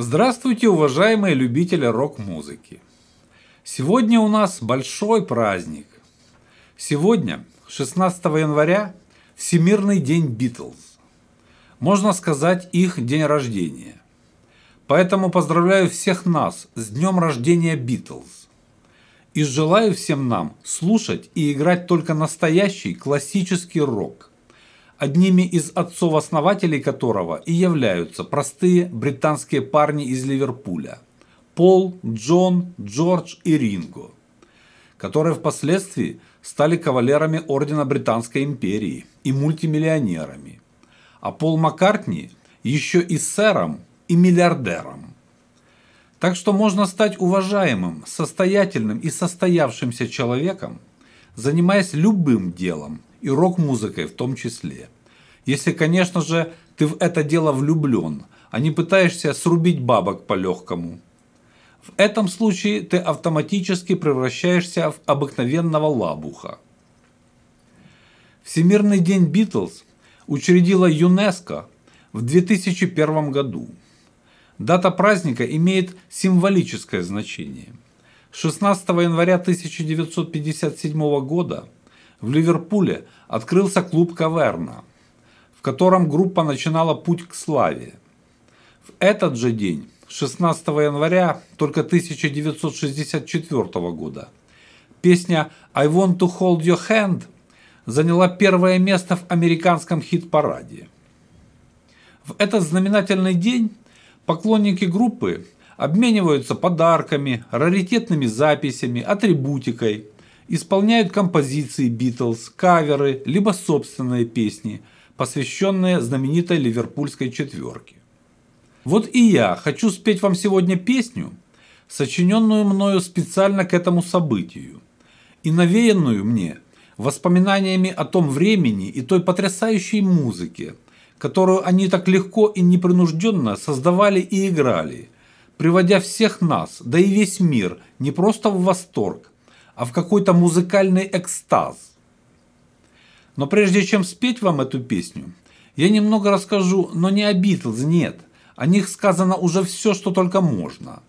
Здравствуйте, уважаемые любители рок-музыки! Сегодня у нас большой праздник. Сегодня, 16 января, Всемирный день Битлз. Можно сказать, их день рождения. Поэтому поздравляю всех нас с днем рождения Битлз. И желаю всем нам слушать и играть только настоящий классический рок одними из отцов-основателей которого и являются простые британские парни из Ливерпуля – Пол, Джон, Джордж и Ринго, которые впоследствии стали кавалерами Ордена Британской империи и мультимиллионерами, а Пол Маккартни еще и сэром и миллиардером. Так что можно стать уважаемым, состоятельным и состоявшимся человеком, занимаясь любым делом, и рок-музыкой в том числе. Если, конечно же, ты в это дело влюблен, а не пытаешься срубить бабок по-легкому. В этом случае ты автоматически превращаешься в обыкновенного лабуха. Всемирный день Битлз учредила ЮНЕСКО в 2001 году. Дата праздника имеет символическое значение. 16 января 1957 года в Ливерпуле открылся клуб «Каверна», в котором группа начинала путь к славе. В этот же день, 16 января только 1964 года, песня «I want to hold your hand» заняла первое место в американском хит-параде. В этот знаменательный день поклонники группы обмениваются подарками, раритетными записями, атрибутикой – исполняют композиции Битлз, каверы, либо собственные песни, посвященные знаменитой ливерпульской четверке. Вот и я хочу спеть вам сегодня песню, сочиненную мною специально к этому событию, и навеянную мне воспоминаниями о том времени и той потрясающей музыке, которую они так легко и непринужденно создавали и играли, приводя всех нас, да и весь мир, не просто в восторг, а в какой-то музыкальный экстаз. Но прежде чем спеть вам эту песню, я немного расскажу, но не о Битлз, нет. О них сказано уже все, что только можно.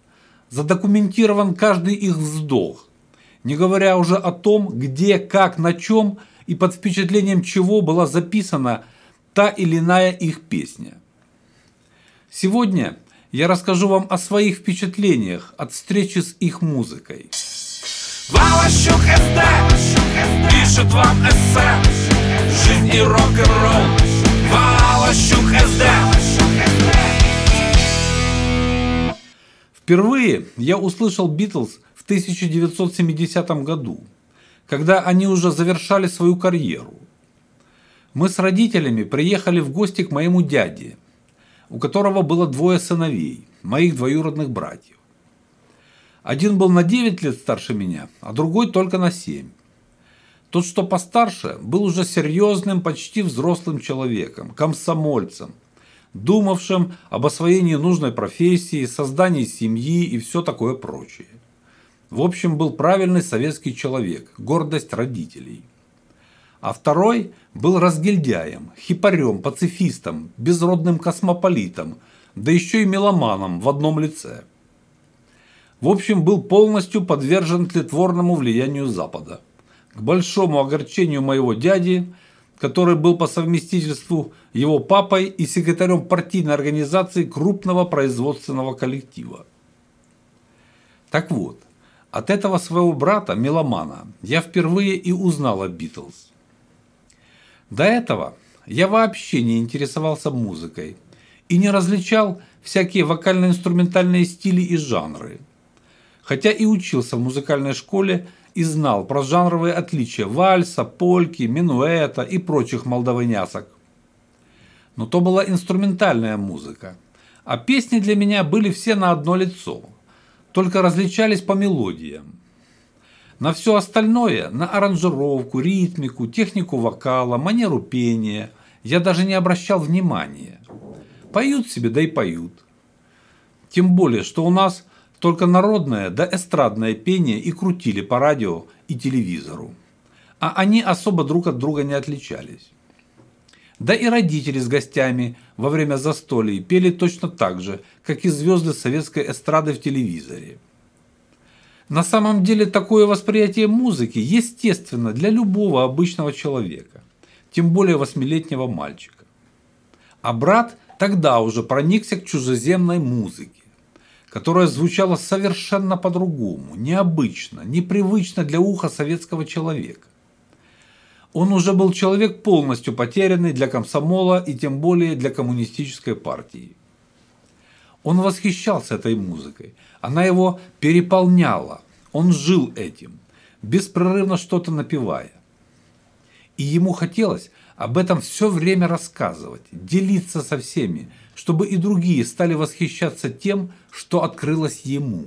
Задокументирован каждый их вздох. Не говоря уже о том, где, как, на чем и под впечатлением чего была записана та или иная их песня. Сегодня я расскажу вам о своих впечатлениях от встречи с их музыкой. Валащук СД Пишет вам эссе Жизнь и рок-н-ролл Валащук СД Впервые я услышал Битлз в 1970 году, когда они уже завершали свою карьеру. Мы с родителями приехали в гости к моему дяде, у которого было двое сыновей, моих двоюродных братьев. Один был на 9 лет старше меня, а другой только на 7. Тот, что постарше, был уже серьезным, почти взрослым человеком, комсомольцем, думавшим об освоении нужной профессии, создании семьи и все такое прочее. В общем, был правильный советский человек, гордость родителей. А второй был разгильдяем, хипарем, пацифистом, безродным космополитом, да еще и меломаном в одном лице – в общем, был полностью подвержен тлетворному влиянию Запада. К большому огорчению моего дяди, который был по совместительству его папой и секретарем партийной организации крупного производственного коллектива. Так вот, от этого своего брата, меломана, я впервые и узнал о Битлз. До этого я вообще не интересовался музыкой и не различал всякие вокально-инструментальные стили и жанры – хотя и учился в музыкальной школе и знал про жанровые отличия вальса, польки, минуэта и прочих молдаванясок. Но то была инструментальная музыка, а песни для меня были все на одно лицо, только различались по мелодиям. На все остальное, на аранжировку, ритмику, технику вокала, манеру пения, я даже не обращал внимания. Поют себе, да и поют. Тем более, что у нас только народное да эстрадное пение и крутили по радио и телевизору. А они особо друг от друга не отличались. Да и родители с гостями во время застолий пели точно так же, как и звезды советской эстрады в телевизоре. На самом деле такое восприятие музыки естественно для любого обычного человека, тем более восьмилетнего мальчика. А брат тогда уже проникся к чужеземной музыке, которая звучала совершенно по-другому, необычно, непривычно для уха советского человека. Он уже был человек полностью потерянный для комсомола и тем более для коммунистической партии. Он восхищался этой музыкой, она его переполняла, он жил этим, беспрерывно что-то напевая. И ему хотелось об этом все время рассказывать, делиться со всеми, чтобы и другие стали восхищаться тем, что открылось ему.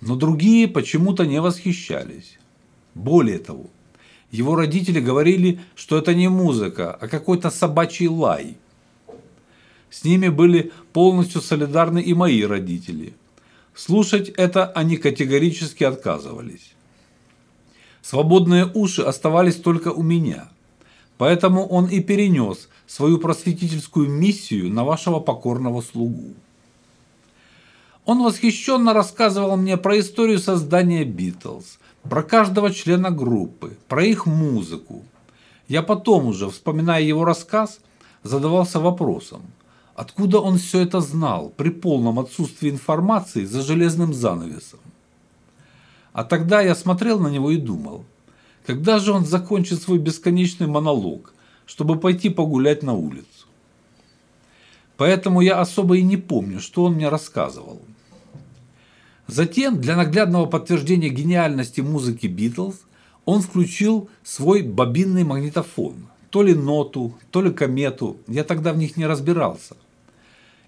Но другие почему-то не восхищались. Более того, его родители говорили, что это не музыка, а какой-то собачий лай. С ними были полностью солидарны и мои родители. Слушать это они категорически отказывались. Свободные уши оставались только у меня. Поэтому он и перенес свою просветительскую миссию на вашего покорного слугу. Он восхищенно рассказывал мне про историю создания Битлз, про каждого члена группы, про их музыку. Я потом уже, вспоминая его рассказ, задавался вопросом, откуда он все это знал при полном отсутствии информации за железным занавесом. А тогда я смотрел на него и думал, когда же он закончит свой бесконечный монолог, чтобы пойти погулять на улицу. Поэтому я особо и не помню, что он мне рассказывал. Затем, для наглядного подтверждения гениальности музыки Битлз, он включил свой бобинный магнитофон, то ли ноту, то ли комету, я тогда в них не разбирался,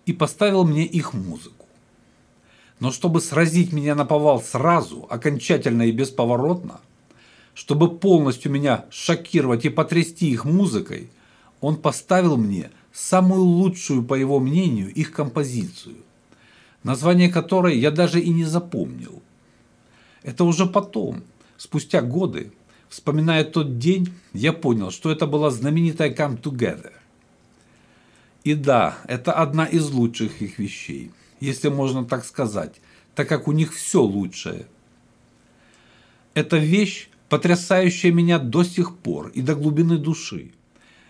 и поставил мне их музыку. Но чтобы сразить меня на повал сразу, окончательно и бесповоротно, чтобы полностью меня шокировать и потрясти их музыкой, он поставил мне самую лучшую, по его мнению, их композицию – название которой я даже и не запомнил. Это уже потом, спустя годы, вспоминая тот день, я понял, что это была знаменитая «Come Together». И да, это одна из лучших их вещей, если можно так сказать, так как у них все лучшее. Эта вещь, потрясающая меня до сих пор и до глубины души.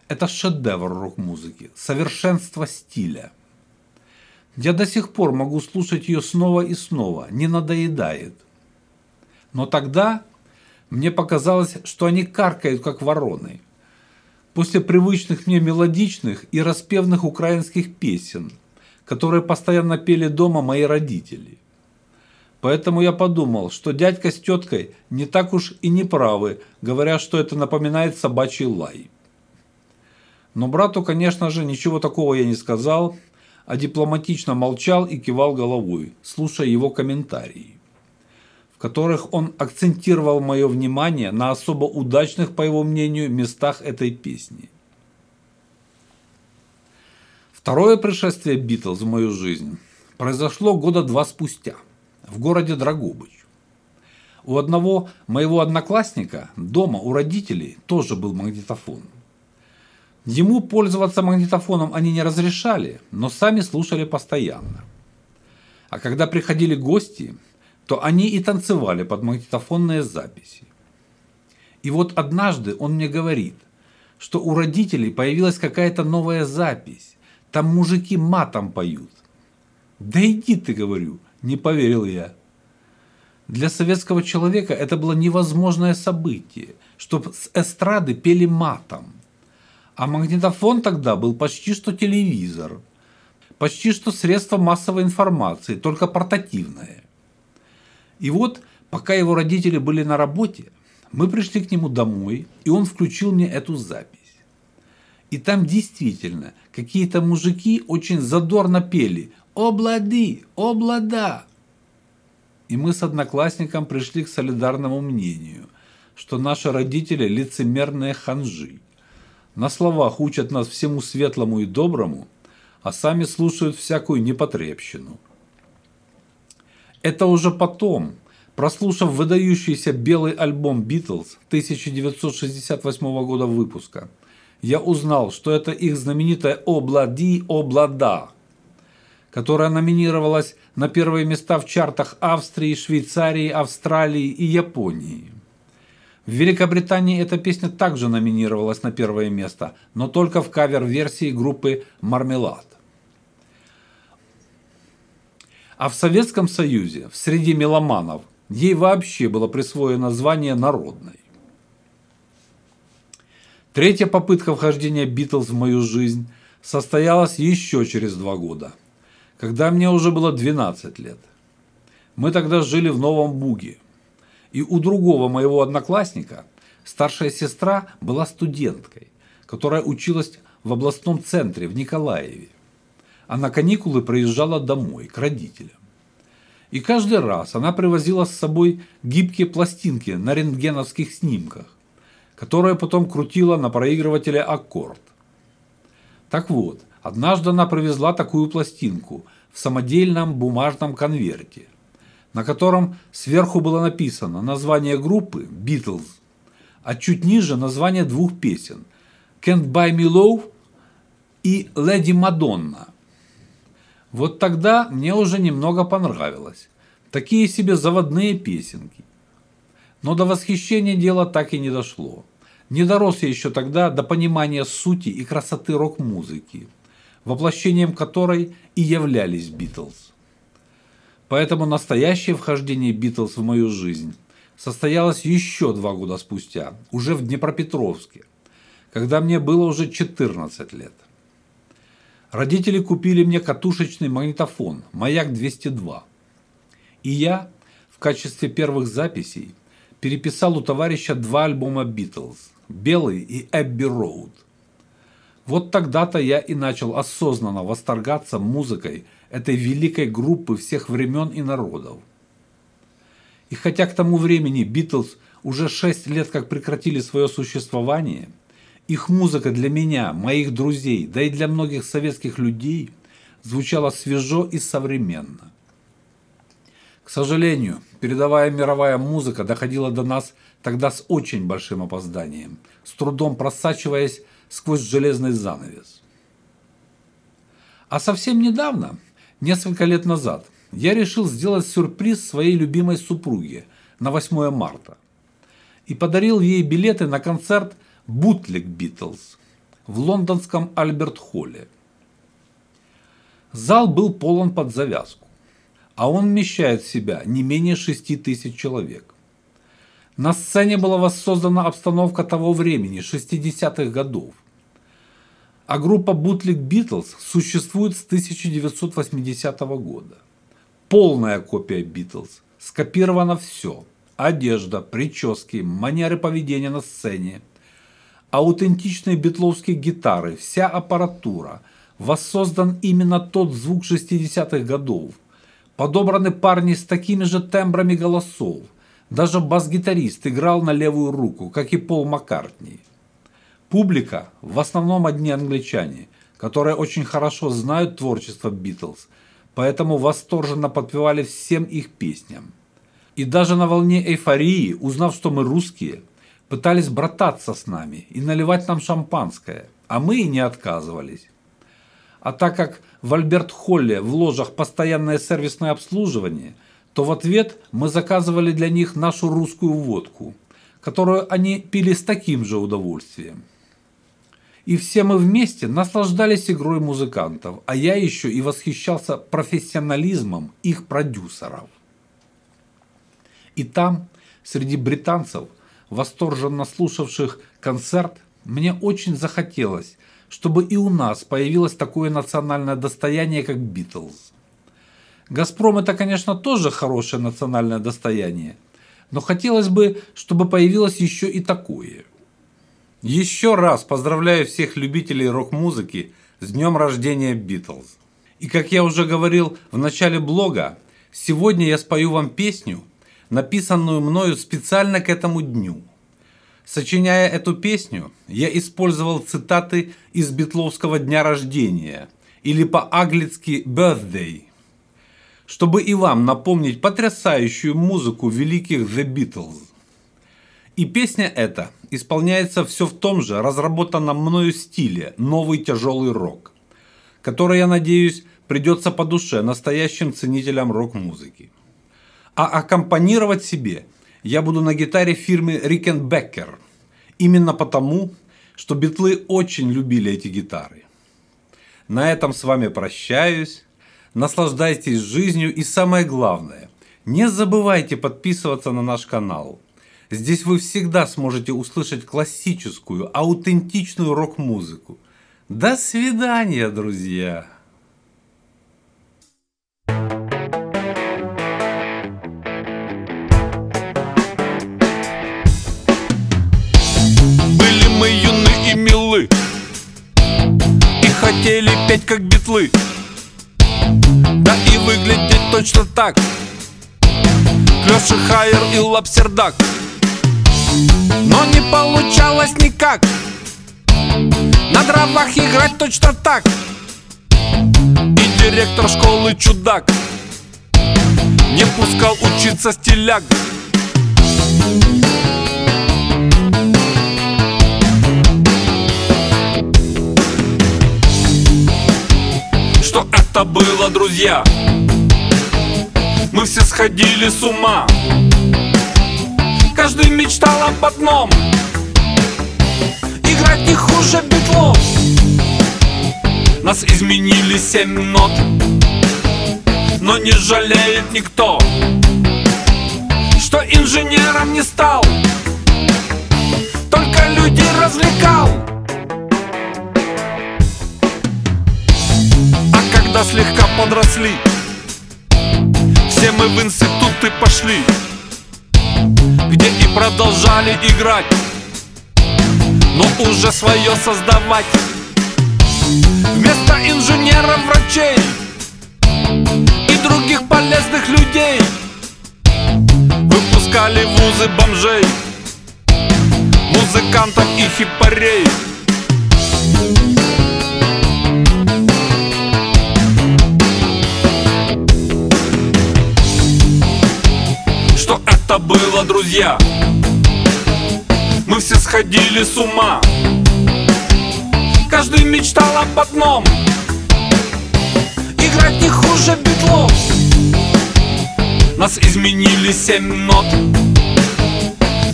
Это шедевр рок-музыки, совершенство стиля – я до сих пор могу слушать ее снова и снова, не надоедает. Но тогда мне показалось, что они каркают, как вороны. После привычных мне мелодичных и распевных украинских песен, которые постоянно пели дома мои родители. Поэтому я подумал, что дядька с теткой не так уж и не правы, говоря, что это напоминает собачий лай. Но брату, конечно же, ничего такого я не сказал, а дипломатично молчал и кивал головой, слушая его комментарии, в которых он акцентировал мое внимание на особо удачных, по его мнению, местах этой песни. Второе пришествие Битлз в мою жизнь произошло года два спустя в городе Драгобыч. У одного моего одноклассника дома у родителей тоже был магнитофон – Ему пользоваться магнитофоном они не разрешали, но сами слушали постоянно. А когда приходили гости, то они и танцевали под магнитофонные записи. И вот однажды он мне говорит, что у родителей появилась какая-то новая запись. Там мужики матом поют. Да иди ты, говорю, не поверил я. Для советского человека это было невозможное событие, чтобы с эстрады пели матом. А магнитофон тогда был почти что телевизор, почти что средство массовой информации, только портативное. И вот, пока его родители были на работе, мы пришли к нему домой, и он включил мне эту запись. И там действительно какие-то мужики очень задорно пели «Облады! Облада!». И мы с одноклассником пришли к солидарному мнению, что наши родители лицемерные ханжи – на словах учат нас всему светлому и доброму, а сами слушают всякую непотребщину. Это уже потом, прослушав выдающийся белый альбом «Битлз» 1968 года выпуска, я узнал, что это их знаменитая «Облади, облада», которая номинировалась на первые места в чартах Австрии, Швейцарии, Австралии и Японии. В Великобритании эта песня также номинировалась на первое место, но только в кавер-версии группы «Мармелад». А в Советском Союзе, в среде меломанов, ей вообще было присвоено звание народной. Третья попытка вхождения Битлз в мою жизнь состоялась еще через два года, когда мне уже было 12 лет. Мы тогда жили в Новом Буге, и у другого моего одноклассника старшая сестра была студенткой, которая училась в областном центре в Николаеве а на каникулы приезжала домой, к родителям. И каждый раз она привозила с собой гибкие пластинки на рентгеновских снимках, которые потом крутила на проигрывателе аккорд. Так вот, однажды она привезла такую пластинку в самодельном бумажном конверте, на котором сверху было написано название группы «Beatles», а чуть ниже название двух песен «Can't Buy Me Love» и «Леди Мадонна», вот тогда мне уже немного понравилось. Такие себе заводные песенки. Но до восхищения дело так и не дошло. Не дорос я еще тогда до понимания сути и красоты рок-музыки, воплощением которой и являлись Битлз. Поэтому настоящее вхождение Битлз в мою жизнь состоялось еще два года спустя, уже в Днепропетровске, когда мне было уже 14 лет. Родители купили мне катушечный магнитофон «Маяк-202». И я в качестве первых записей переписал у товарища два альбома «Битлз» «Белый» и «Эбби Роуд». Вот тогда-то я и начал осознанно восторгаться музыкой этой великой группы всех времен и народов. И хотя к тому времени «Битлз» уже шесть лет как прекратили свое существование – их музыка для меня, моих друзей, да и для многих советских людей звучала свежо и современно. К сожалению, передовая мировая музыка доходила до нас тогда с очень большим опозданием, с трудом просачиваясь сквозь железный занавес. А совсем недавно, несколько лет назад, я решил сделать сюрприз своей любимой супруге на 8 марта и подарил ей билеты на концерт Бутлик Битлз в лондонском Альберт-Холле. Зал был полон под завязку, а он вмещает в себя не менее 6 тысяч человек. На сцене была воссоздана обстановка того времени, 60-х годов. А группа Бутлик Битлз существует с 1980 года. Полная копия Битлз. Скопировано все. Одежда, прически, манеры поведения на сцене – аутентичные битловские гитары, вся аппаратура. Воссоздан именно тот звук 60-х годов. Подобраны парни с такими же тембрами голосов. Даже бас-гитарист играл на левую руку, как и Пол Маккартни. Публика в основном одни англичане, которые очень хорошо знают творчество Битлз, поэтому восторженно подпевали всем их песням. И даже на волне эйфории, узнав, что мы русские – пытались брататься с нами и наливать нам шампанское, а мы и не отказывались. А так как в Альберт-Холле в ложах постоянное сервисное обслуживание, то в ответ мы заказывали для них нашу русскую водку, которую они пили с таким же удовольствием. И все мы вместе наслаждались игрой музыкантов, а я еще и восхищался профессионализмом их продюсеров. И там, среди британцев – восторженно слушавших концерт, мне очень захотелось, чтобы и у нас появилось такое национальное достояние, как Битлз. «Газпром» это, конечно, тоже хорошее национальное достояние, но хотелось бы, чтобы появилось еще и такое. Еще раз поздравляю всех любителей рок-музыки с днем рождения Битлз. И как я уже говорил в начале блога, сегодня я спою вам песню, написанную мною специально к этому дню. Сочиняя эту песню, я использовал цитаты из битловского дня рождения или по-аглицки «birthday», чтобы и вам напомнить потрясающую музыку великих The Beatles. И песня эта исполняется все в том же разработанном мною стиле «Новый тяжелый рок», который, я надеюсь, придется по душе настоящим ценителям рок-музыки. А аккомпанировать себе я буду на гитаре фирмы Рикенбеккер, именно потому, что битлы очень любили эти гитары. На этом с вами прощаюсь. Наслаждайтесь жизнью и самое главное, не забывайте подписываться на наш канал. Здесь вы всегда сможете услышать классическую, аутентичную рок-музыку. До свидания, друзья! Были мы юны и милы И хотели петь как битлы Да и выглядеть точно так. Клёши Хайер и Лапсердак Но не получалось никак. На дровах играть точно так. И директор школы чудак. Не пускал учиться стиляк Что это было, друзья? Мы все сходили с ума. Каждый мечтал об одном. Играть не хуже битлов. Нас изменили семь нот. Но не жалеет никто Что инженером не стал. Только людей развлекал когда слегка подросли. Все мы в институты пошли Где и продолжали играть. Но уже свое создавать. Вместо инженеров, врачей И других полезных людей Выпускали вузы бомжей Музыкантов и хипарей Что это было, друзья? Мы все сходили с ума. Каждый мечтал об одном. Играть не хуже битлов. Нас изменили семь нот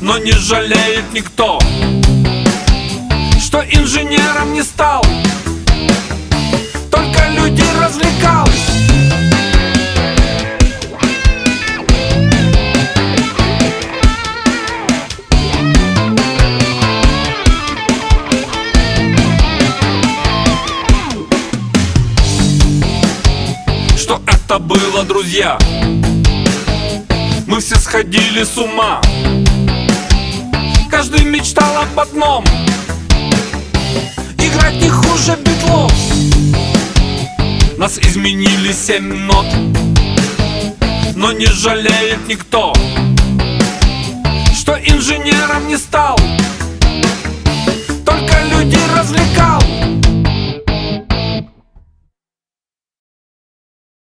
Но не жалеет никто Что инженером не стал. Только людей развлекал Это было, друзья. Мы все сходили с ума. Каждый мечтал об одном. Играть не хуже битлов. Нас изменили семь нот. Но не жалеет никто Что инженером не стал. Только людей развлекал.